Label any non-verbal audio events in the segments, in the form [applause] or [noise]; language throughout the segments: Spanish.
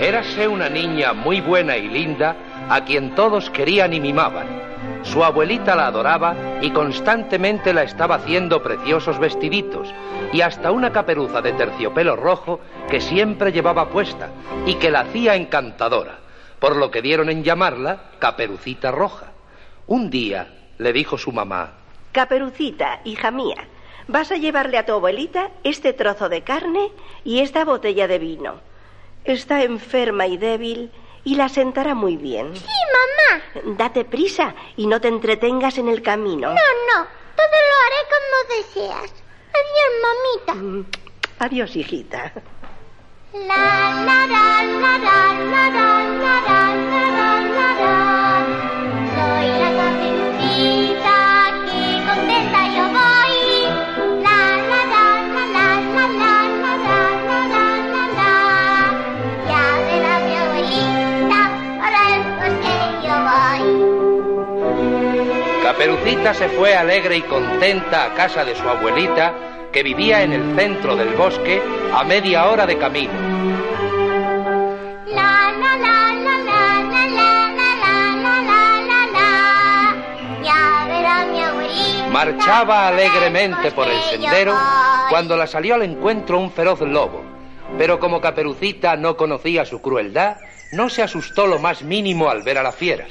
Érase una niña muy buena y linda a quien todos querían y mimaban. Su abuelita la adoraba y constantemente la estaba haciendo preciosos vestiditos y hasta una caperuza de terciopelo rojo que siempre llevaba puesta y que la hacía encantadora, por lo que dieron en llamarla Caperucita Roja. Un día le dijo su mamá. Caperucita, hija mía, vas a llevarle a tu abuelita este trozo de carne y esta botella de vino. Está enferma y débil y la sentará muy bien. Sí, mamá. Date prisa y no te entretengas en el camino. No, no, todo lo haré como deseas. Adiós, mamita. Adiós, hijita. La, la, la, voy. Caperucita se fue alegre y contenta a casa de su abuelita, que vivía en el centro del bosque a media hora de camino. La la la la la la la la la la la la la Ya verá mi abuelita. Marchaba alegremente por el sendero cuando la salió al encuentro un feroz lobo. Pero como Caperucita no conocía su crueldad, no se asustó lo más mínimo al ver a la fiera.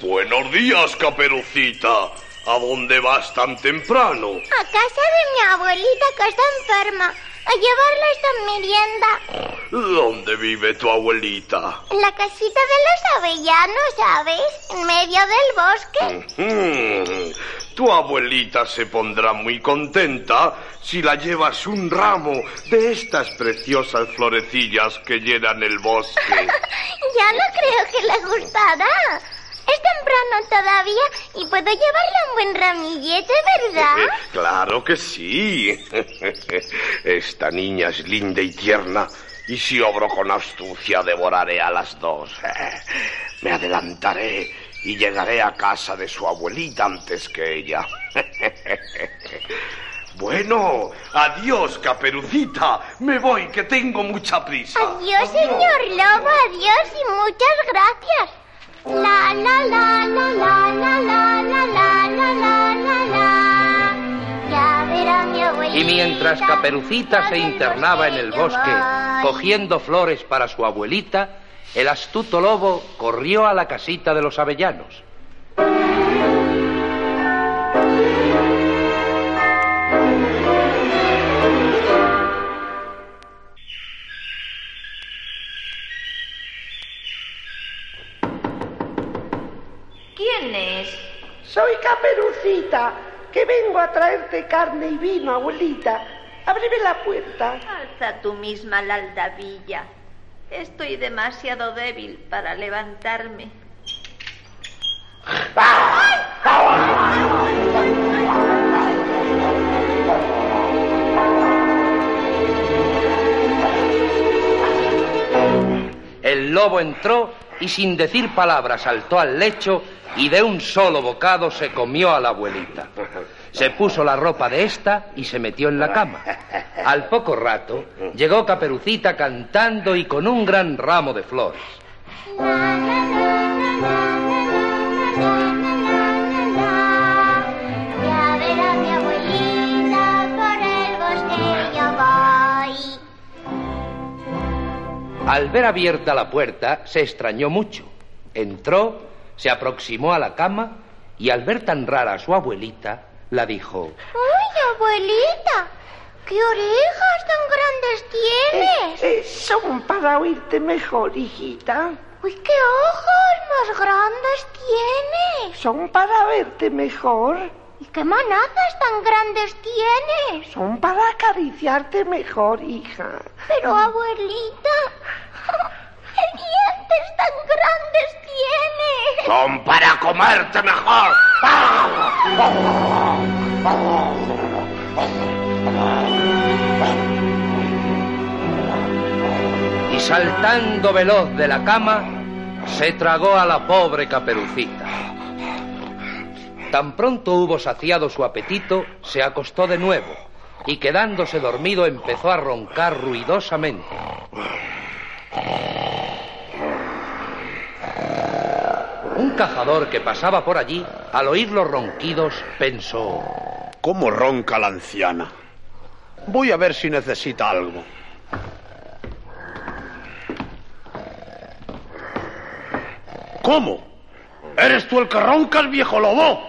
Buenos días, Caperucita. ¿A dónde vas tan temprano? A casa de mi abuelita que está enferma. A llevarle esta merienda. ¿Dónde vive tu abuelita? En la casita de los avellanos, ¿sabes? En medio del bosque. Tu abuelita se pondrá muy contenta si la llevas un ramo de estas preciosas florecillas que llenan el bosque. [laughs] Ya no creo que le gustará. Temprano todavía y puedo llevarle un buen ramillete, ¿verdad? Eh, Claro que sí. [laughs] Esta niña es linda y tierna. Y si obro con astucia, devoraré a las dos. [laughs] Me adelantaré y llegaré a casa de su abuelita antes que ella. [laughs] Bueno, adiós, caperucita. Me voy, que tengo mucha prisa. Adiós, señor lobo, adiós y muchas gracias. Y mientras Caperucita se internaba en el bosque cogiendo flores para su abuelita, el astuto lobo corrió a la casita de los avellanos. ¿Quién es? Soy Caperucita, que vengo a traerte carne y vino, abuelita. Ábreme la puerta. Alza tú misma la aldabilla. Estoy demasiado débil para levantarme. El lobo entró y sin decir palabra saltó al lecho y de un solo bocado se comió a la abuelita. Se puso la ropa de esta y se metió en la cama. Al poco rato llegó Caperucita cantando y con un gran ramo de flores. Al ver abierta la puerta se extrañó mucho. Entró, se aproximó a la cama y al ver tan rara a su abuelita, la dijo, ¡Uy, abuelita! ¿Qué orejas tan grandes tienes? Eh, son para oírte mejor, hijita. ¡Uy, qué ojos más grandes tienes! Son para verte mejor. ¿Y qué manazas tan grandes tienes? Son para acariciarte mejor, hija. Pero, abuelita, para comerte mejor. y saltando veloz de la cama, se tragó a la pobre caperucita. Tan pronto hubo saciado su apetito, se acostó de nuevo y quedándose dormido empezó a roncar ruidosamente. Cazador que pasaba por allí, al oír los ronquidos, pensó... ¿Cómo ronca la anciana? Voy a ver si necesita algo. ¿Cómo? ¿Eres tú el que roncas, viejo lobo?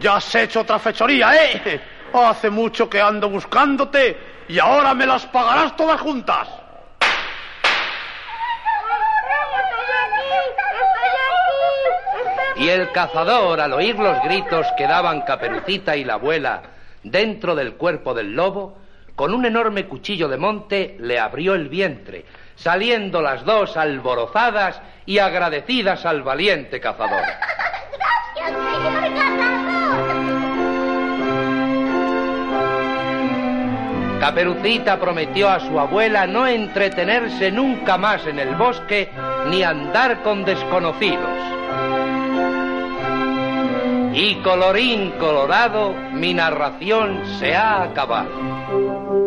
Ya has hecho otra fechoría, ¿eh? Hace mucho que ando buscándote y ahora me las pagarás todas juntas. Y el cazador, al oír los gritos que daban Caperucita y la abuela dentro del cuerpo del lobo, con un enorme cuchillo de monte le abrió el vientre, saliendo las dos alborozadas y agradecidas al valiente cazador. ¡Gracias, señor cazador! Caperucita prometió a su abuela no entretenerse nunca más en el bosque ni andar con desconocidos. Y colorín colorado, mi narración se ha acabado.